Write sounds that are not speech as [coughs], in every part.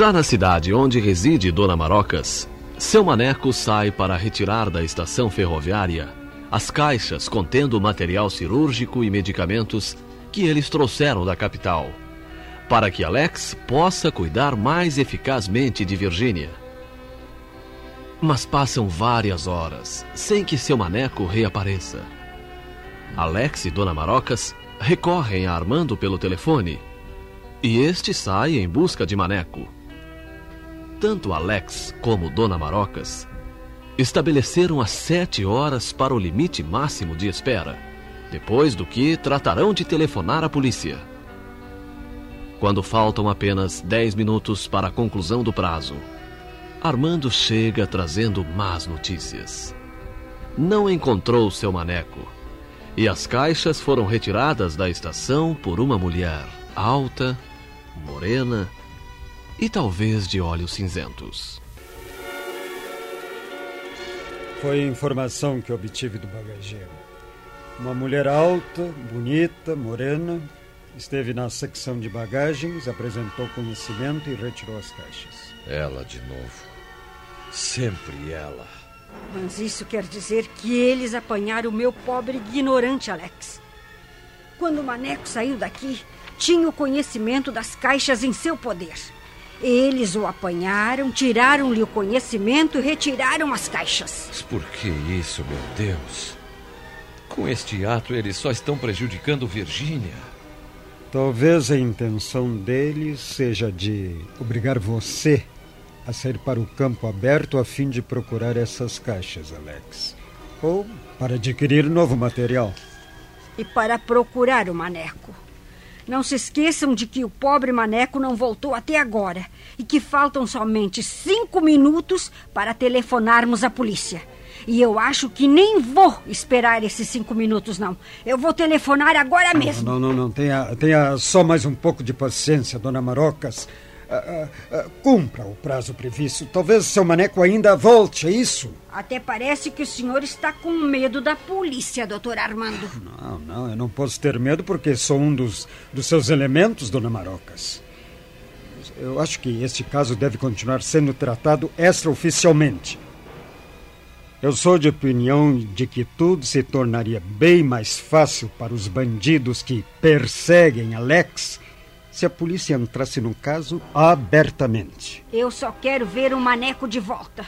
Já na cidade onde reside Dona Marocas, seu maneco sai para retirar da estação ferroviária as caixas contendo material cirúrgico e medicamentos que eles trouxeram da capital, para que Alex possa cuidar mais eficazmente de Virgínia. Mas passam várias horas sem que seu maneco reapareça. Alex e Dona Marocas recorrem a Armando pelo telefone e este sai em busca de Maneco. Tanto Alex como Dona Marocas estabeleceram as sete horas para o limite máximo de espera, depois do que tratarão de telefonar à polícia. Quando faltam apenas dez minutos para a conclusão do prazo, Armando chega trazendo más notícias. Não encontrou seu maneco e as caixas foram retiradas da estação por uma mulher alta, morena e talvez de olhos cinzentos. Foi a informação que obtive do bagageiro. Uma mulher alta, bonita, morena, esteve na secção de bagagens, apresentou conhecimento e retirou as caixas. Ela de novo. Sempre ela. Mas isso quer dizer que eles apanharam o meu pobre ignorante Alex. Quando o Maneco saiu daqui, tinha o conhecimento das caixas em seu poder. Eles o apanharam, tiraram-lhe o conhecimento e retiraram as caixas. Mas por que isso, meu Deus? Com este ato, eles só estão prejudicando Virgínia. Talvez a intenção deles seja de obrigar você a sair para o campo aberto a fim de procurar essas caixas, Alex. Ou para adquirir novo material. E para procurar o Maneco. Não se esqueçam de que o pobre Maneco não voltou até agora e que faltam somente cinco minutos para telefonarmos à polícia. E eu acho que nem vou esperar esses cinco minutos, não. Eu vou telefonar agora mesmo. Não, não, não. Tenha, tenha só mais um pouco de paciência, dona Marocas. Ah, ah, ah, cumpra o prazo previsto. Talvez seu maneco ainda volte, é isso? Até parece que o senhor está com medo da polícia, doutor Armando. Não, não, eu não posso ter medo porque sou um dos, dos seus elementos, dona Marocas. Eu acho que este caso deve continuar sendo tratado extraoficialmente. Eu sou de opinião de que tudo se tornaria bem mais fácil para os bandidos que perseguem Alex se a polícia entrasse no caso abertamente. Eu só quero ver o maneco de volta.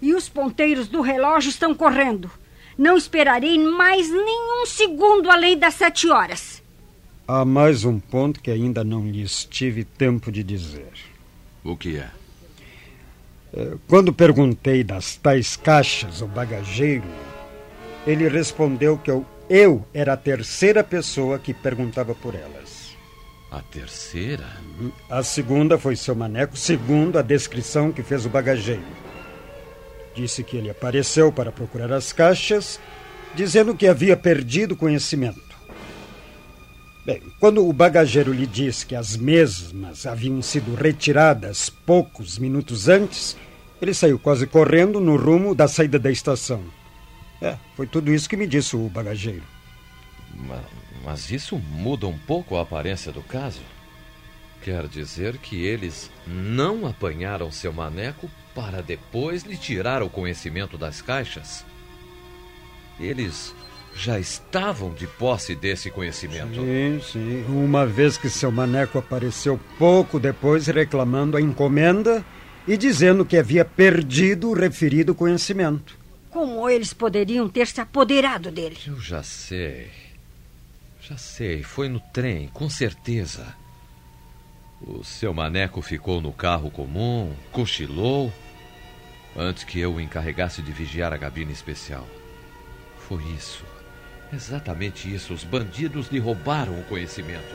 E os ponteiros do relógio estão correndo. Não esperarei mais nenhum segundo além das sete horas. Há mais um ponto que ainda não lhes tive tempo de dizer. O que é? Quando perguntei das tais caixas ao bagageiro, ele respondeu que eu, eu era a terceira pessoa que perguntava por elas. A terceira? A segunda foi seu maneco, segundo a descrição que fez o bagageiro. Disse que ele apareceu para procurar as caixas, dizendo que havia perdido conhecimento. Bem, quando o bagageiro lhe disse que as mesmas haviam sido retiradas poucos minutos antes, ele saiu quase correndo no rumo da saída da estação. É, foi tudo isso que me disse o bagageiro. Mas, mas isso muda um pouco a aparência do caso. Quer dizer que eles não apanharam seu maneco para depois lhe tirar o conhecimento das caixas? Eles já estavam de posse desse conhecimento. Sim, sim. Uma vez que seu maneco apareceu pouco depois reclamando a encomenda e dizendo que havia perdido o referido conhecimento. Como eles poderiam ter se apoderado dele? Eu já sei. Já sei. Foi no trem, com certeza. O seu maneco ficou no carro comum, cochilou, antes que eu o encarregasse de vigiar a cabine especial. Foi isso. Exatamente isso. Os bandidos lhe roubaram o conhecimento.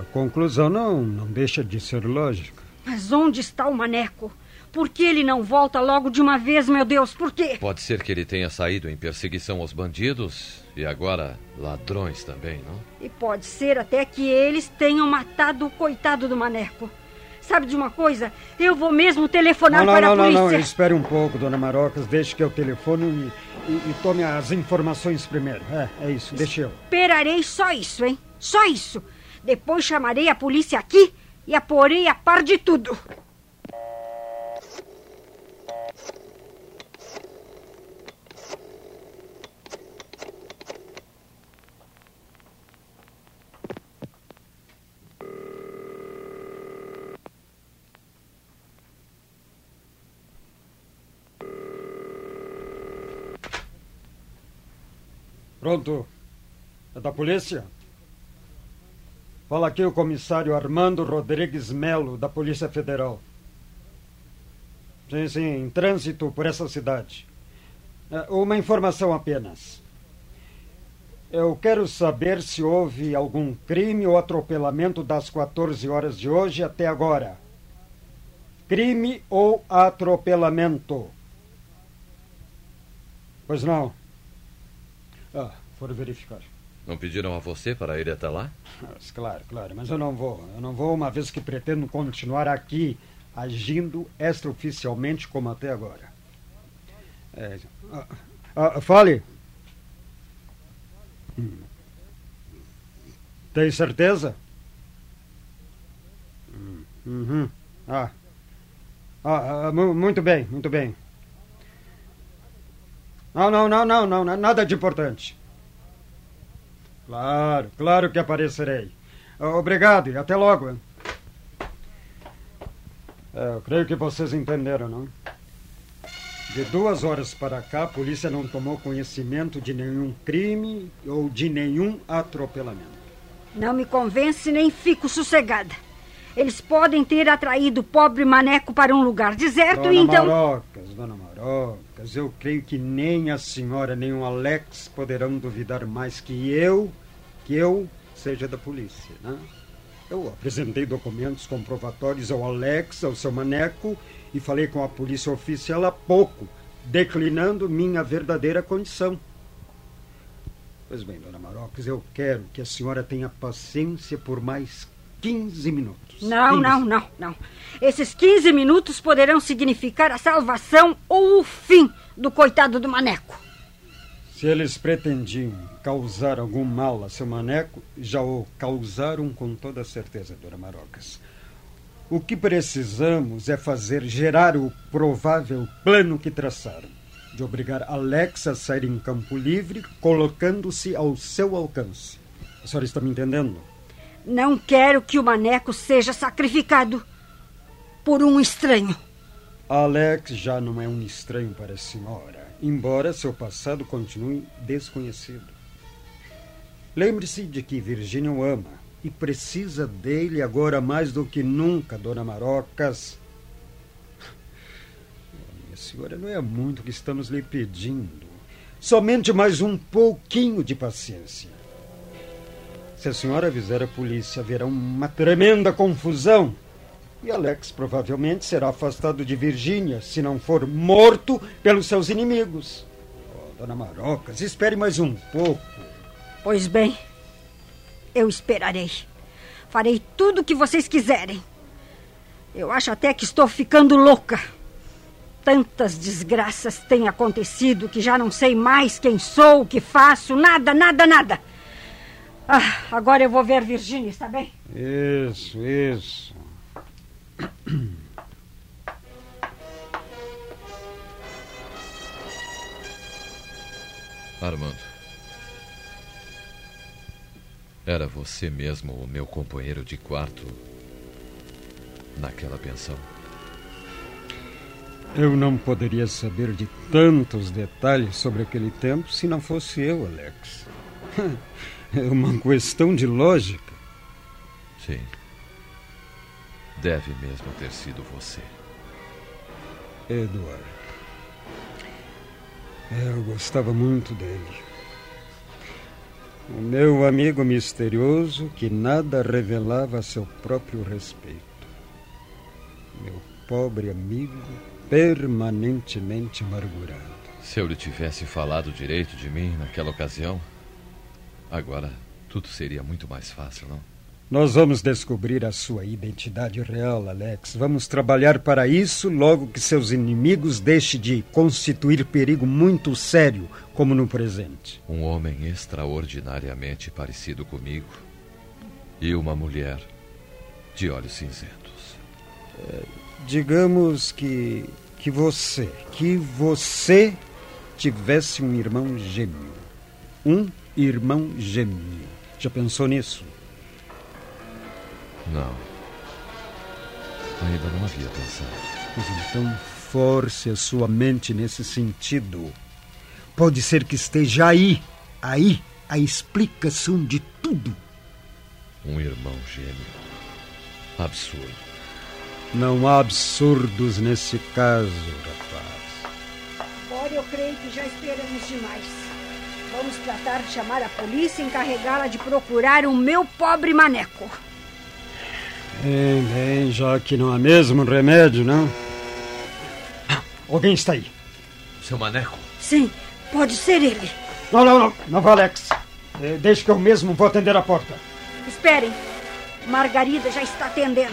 A conclusão não, não deixa de ser lógica. Mas onde está o maneco? Por que ele não volta logo de uma vez, meu Deus? Por quê? Pode ser que ele tenha saído em perseguição aos bandidos e agora ladrões também, não? E pode ser até que eles tenham matado o coitado do maneco. Sabe de uma coisa? Eu vou mesmo telefonar Não, não, para não, a não, polícia. não. Espere um pouco, dona Marocas. Deixe que eu telefono e, e, e tome as informações primeiro. É, é isso. Deixa eu. Esperarei só isso, hein? Só isso. Depois chamarei a polícia aqui e a porei a par de tudo. Pronto. É da polícia? Fala aqui o comissário Armando Rodrigues Melo, da Polícia Federal. Sim, sim, em trânsito por essa cidade. É, Uma informação apenas. Eu quero saber se houve algum crime ou atropelamento das 14 horas de hoje até agora. Crime ou atropelamento? Pois não. Ah, foram verificar. Não pediram a você para ir até lá? Mas, claro, claro, mas eu não vou. Eu não vou, uma vez que pretendo continuar aqui agindo extraoficialmente como até agora. É, ah, ah, fale. Hum. Tem certeza? Hum, Uhum. Ah. Ah, ah, mu- muito bem, muito bem. Não, não, não, não, não, na- nada de importante. Claro, claro que aparecerei. Ah, Obrigado e até logo. É, eu creio que vocês entenderam, não? De duas horas para cá, a polícia não tomou conhecimento de nenhum crime ou de nenhum atropelamento. Não me convence nem fico sossegada. Eles podem ter atraído o pobre maneco para um lugar deserto Dona e então. Marocas, Dona Marocas, eu creio que nem a senhora nem o Alex poderão duvidar mais que eu, que eu seja da polícia, né? Eu apresentei documentos comprovatórios ao Alex, ao seu maneco, e falei com a polícia oficial há pouco, declinando minha verdadeira condição. Pois bem, Dona Marocas, eu quero que a senhora tenha paciência por mais 15 minutos. Não, 15. não, não, não. Esses 15 minutos poderão significar a salvação ou o fim do coitado do maneco. Se eles pretendiam causar algum mal a seu maneco, já o causaram com toda certeza, Dona Marocas. O que precisamos é fazer gerar o provável plano que traçaram, de obrigar Alex a sair em campo livre, colocando-se ao seu alcance. A senhora está me entendendo? Não quero que o maneco seja sacrificado por um estranho. Alex já não é um estranho para a senhora, embora seu passado continue desconhecido. Lembre-se de que Virginia o ama e precisa dele agora mais do que nunca, Dona Marocas. Minha senhora, não é muito que estamos lhe pedindo. Somente mais um pouquinho de paciência. Se a senhora avisar a polícia, haverá uma tremenda confusão. E Alex provavelmente será afastado de Virgínia, se não for morto pelos seus inimigos. Oh, dona Marocas, espere mais um pouco. Pois bem, eu esperarei. Farei tudo o que vocês quiserem. Eu acho até que estou ficando louca. Tantas desgraças têm acontecido que já não sei mais quem sou, o que faço, nada, nada, nada. Ah, agora eu vou ver Virgínia, está bem? Isso, isso. [coughs] Armando. Era você mesmo o meu companheiro de quarto naquela pensão? Eu não poderia saber de tantos detalhes sobre aquele tempo se não fosse eu, Alex. É [laughs] uma questão de lógica. Sim. Deve mesmo ter sido você. Eduardo. É, eu gostava muito dele. O meu amigo misterioso que nada revelava a seu próprio respeito. Meu pobre amigo permanentemente amargurado. Se eu lhe tivesse falado direito de mim naquela ocasião, agora tudo seria muito mais fácil, não? Nós vamos descobrir a sua identidade real, Alex. Vamos trabalhar para isso logo que seus inimigos deixem de constituir perigo muito sério, como no presente. Um homem extraordinariamente parecido comigo e uma mulher de olhos cinzentos. É, digamos que que você, que você tivesse um irmão gêmeo. Um irmão gêmeo. Já pensou nisso? Não. Ainda não havia pensado. Mas então force a sua mente nesse sentido. Pode ser que esteja aí, aí, a explicação de tudo. Um irmão gêmeo. Absurdo. Não há absurdos nesse caso, rapaz. Agora eu creio que já esperamos demais. Vamos tratar de chamar a polícia e encarregá-la de procurar o meu pobre maneco. Bem, bem, já que não há mesmo remédio, não? Alguém está aí. Seu maneco? Sim, pode ser ele. Não, não, não. Não vá, Alex. É, deixe que eu mesmo vou atender a porta. Esperem. Margarida já está atendendo.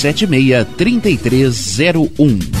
76 3301.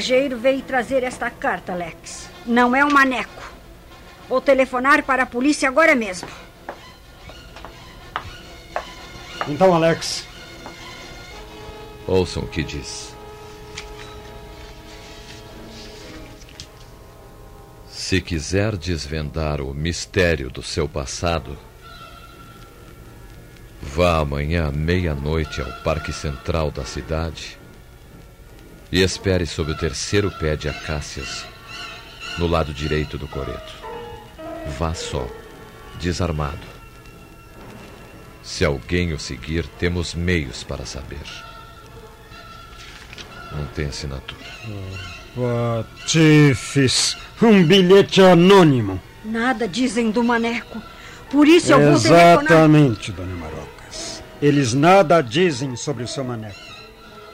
Mensageiro veio trazer esta carta, Alex. Não é um maneco. Vou telefonar para a polícia agora mesmo. Então, Alex, Ouçam o que diz. Se quiser desvendar o mistério do seu passado, vá amanhã à meia-noite ao Parque Central da cidade e espere sob o terceiro pé de acácias, no lado direito do coreto. Vá só, desarmado. Se alguém o seguir, temos meios para saber. Não tem assinatura. Patifes, um bilhete anônimo. Nada dizem do maneco. Por isso eu vou telefonar. Exatamente, dona Marocas. Eles nada dizem sobre o seu maneco.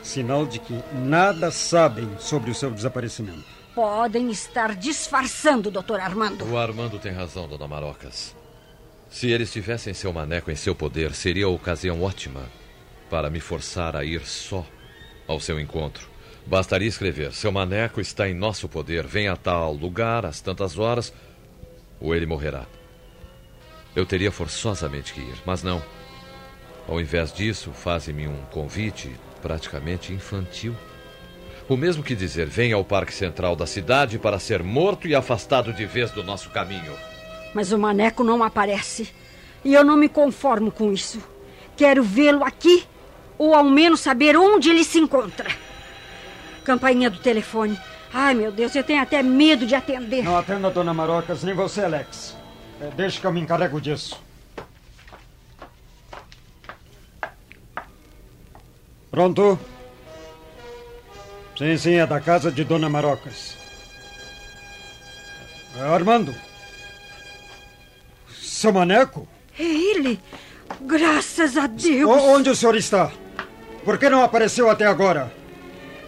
Sinal de que nada sabem sobre o seu desaparecimento. Podem estar disfarçando, doutor Armando. O Armando tem razão, dona Marocas. Se eles tivessem seu maneco em seu poder, seria a ocasião ótima para me forçar a ir só ao seu encontro. Bastaria escrever: Seu maneco está em nosso poder, venha a tal lugar, às tantas horas, ou ele morrerá. Eu teria forçosamente que ir, mas não. Ao invés disso, fazem-me um convite praticamente infantil. O mesmo que dizer: venha ao Parque Central da cidade para ser morto e afastado de vez do nosso caminho. Mas o maneco não aparece. E eu não me conformo com isso. Quero vê-lo aqui, ou ao menos saber onde ele se encontra. Campainha do telefone. Ai, meu Deus, eu tenho até medo de atender. Não atenda, dona Marocas, nem você, Alex. É, deixe que eu me encarrego disso. Pronto? Sim, sim, é da casa de Dona Marocas. É, Armando. Seu maneco? É ele! Graças a Deus! O- onde o senhor está? Por que não apareceu até agora?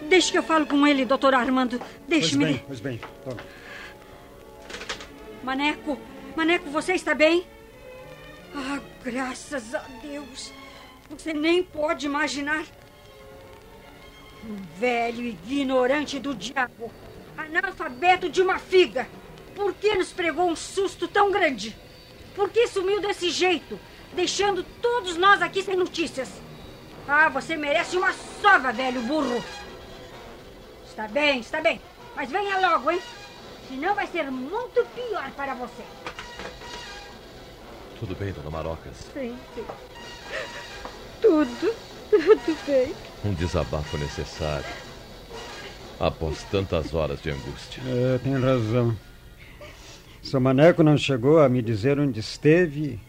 Deixe que eu falo com ele, doutor Armando. Pois Deixe-me. bem, pois bem. Tome. Maneco, Maneco, você está bem? Ah, graças a Deus. Você nem pode imaginar. Um velho ignorante do diabo. Analfabeto de uma figa. Por que nos pregou um susto tão grande? Por que sumiu desse jeito, deixando todos nós aqui sem notícias? Ah, você merece uma sova, velho burro. Está bem, está bem. Mas venha logo, hein? Senão vai ser muito pior para você. Tudo bem, dona Marocas? Sim, sim. Tudo, tudo bem. Um desabafo necessário. Após tantas horas de angústia. É, tem razão. Seu maneco não chegou a me dizer onde esteve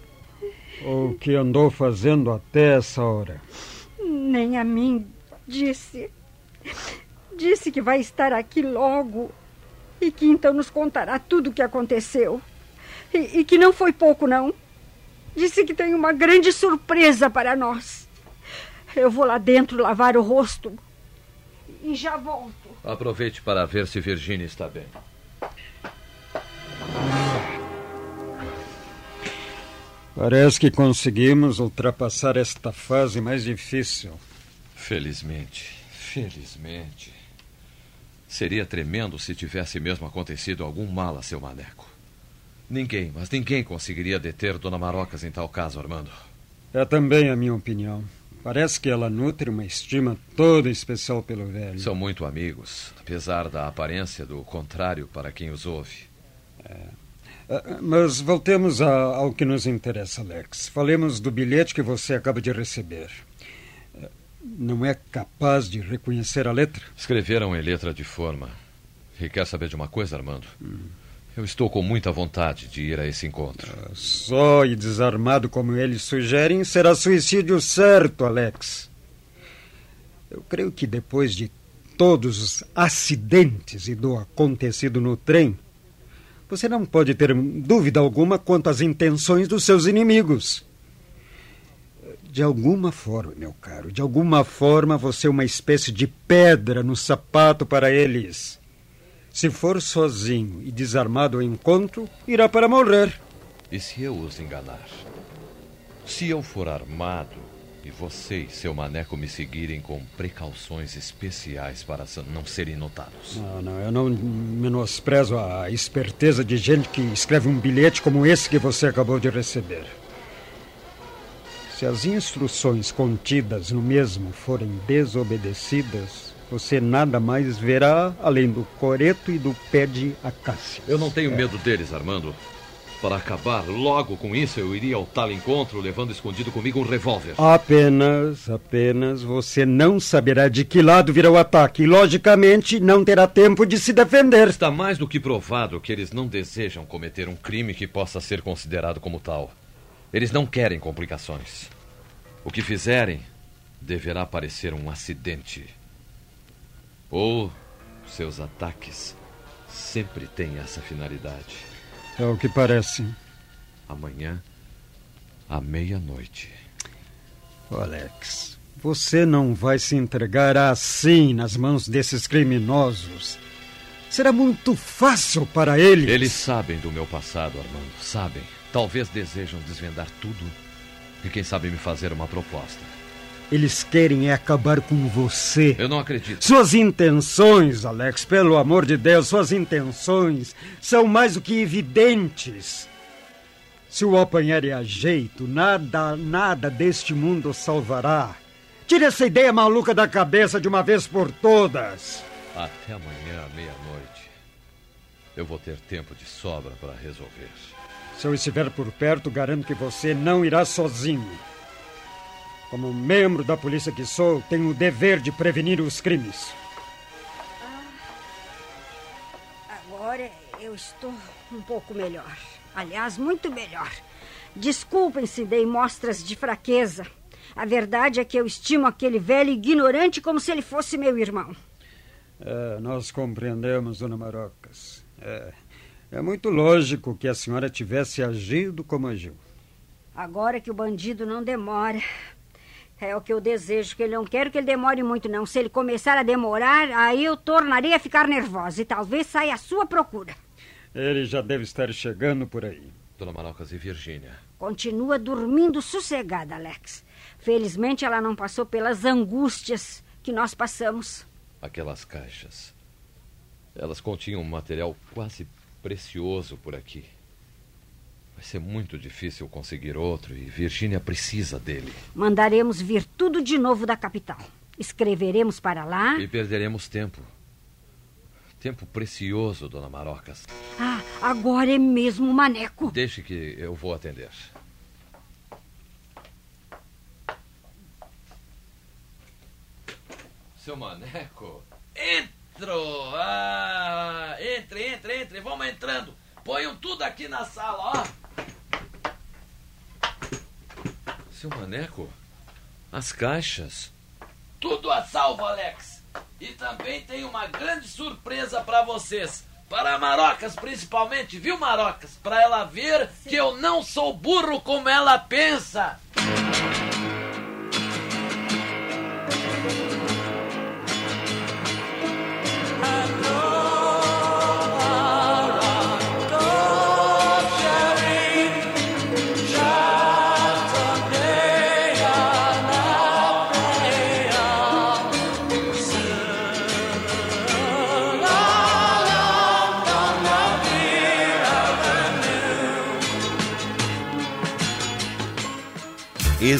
ou o que andou fazendo até essa hora. Nem a mim disse. Disse que vai estar aqui logo e que então nos contará tudo o que aconteceu. E, e que não foi pouco, não. Disse que tem uma grande surpresa para nós. Eu vou lá dentro lavar o rosto e já volto. Aproveite para ver se Virginia está bem. Parece que conseguimos ultrapassar esta fase mais difícil. Felizmente, felizmente. Seria tremendo se tivesse mesmo acontecido algum mal a seu maneco. Ninguém, mas ninguém conseguiria deter Dona Marocas em tal caso, Armando. É também a minha opinião. Parece que ela nutre uma estima toda especial pelo velho. São muito amigos, apesar da aparência do contrário para quem os ouve. É. Ah, mas voltemos a, ao que nos interessa, Alex. Falemos do bilhete que você acaba de receber. Ah, não é capaz de reconhecer a letra? Escreveram em letra de forma. E quer saber de uma coisa, Armando? Hum. Eu estou com muita vontade de ir a esse encontro. Ah, só e desarmado como eles sugerem, será suicídio certo, Alex. Eu creio que depois de todos os acidentes e do acontecido no trem, você não pode ter dúvida alguma quanto às intenções dos seus inimigos. De alguma forma, meu caro, de alguma forma você é uma espécie de pedra no sapato para eles. Se for sozinho e desarmado ao encontro, irá para morrer. E se eu os enganar? Se eu for armado e você e seu maneco me seguirem com precauções especiais para não serem notados. Não, não, eu não menosprezo a esperteza de gente que escreve um bilhete como esse que você acabou de receber. Se as instruções contidas no mesmo forem desobedecidas, você nada mais verá além do coreto e do pé de acácia. Eu não tenho é. medo deles, Armando. Para acabar logo com isso, eu iria ao tal encontro levando escondido comigo um revólver. Apenas, apenas você não saberá de que lado virá o ataque e, logicamente, não terá tempo de se defender. Está mais do que provado que eles não desejam cometer um crime que possa ser considerado como tal. Eles não querem complicações. O que fizerem deverá parecer um acidente. Ou seus ataques sempre têm essa finalidade. É o que parece. Amanhã, à meia-noite. Alex, você não vai se entregar assim nas mãos desses criminosos. Será muito fácil para eles. Eles sabem do meu passado, Armando. Sabem. Talvez desejam desvendar tudo e, quem sabe, me fazer uma proposta. Eles querem é acabar com você. Eu não acredito. Suas intenções, Alex, pelo amor de Deus, suas intenções são mais do que evidentes. Se o apanharem a jeito, nada, nada deste mundo salvará. Tire essa ideia maluca da cabeça de uma vez por todas. Até amanhã, meia-noite. Eu vou ter tempo de sobra para resolver. Se eu estiver por perto, garanto que você não irá sozinho. Como membro da polícia que sou, tenho o dever de prevenir os crimes. Ah, agora eu estou um pouco melhor. Aliás, muito melhor. Desculpem se dei mostras de fraqueza. A verdade é que eu estimo aquele velho ignorante como se ele fosse meu irmão. É, nós compreendemos, dona Marocas. É, é muito lógico que a senhora tivesse agido como agiu. Agora que o bandido não demora, é o que eu desejo, que ele não quero que ele demore muito, não. Se ele começar a demorar, aí eu tornarei a ficar nervosa e talvez saia à sua procura. Ele já deve estar chegando por aí. Dona Marocas e Virgínia. Continua dormindo sossegada, Alex. Felizmente ela não passou pelas angústias que nós passamos. Aquelas caixas. Elas continham um material quase precioso por aqui. Vai ser muito difícil conseguir outro e Virgínia precisa dele. Mandaremos vir tudo de novo da capital. Escreveremos para lá. E perderemos tempo. Tempo precioso, dona Marocas. Ah, agora é mesmo o maneco. Deixe que eu vou atender. Seu maneco? Entrou! Ah, entre, entre, entre. Vamos entrando. Ponham tudo aqui na sala, ó. Seu maneco? As caixas? Tudo a salvo, Alex. E também tem uma grande surpresa para vocês. Para Marocas, principalmente, viu, Marocas? Para ela ver Sim. que eu não sou burro como ela pensa.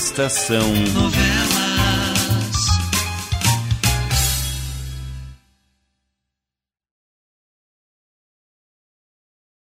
Estação Novela.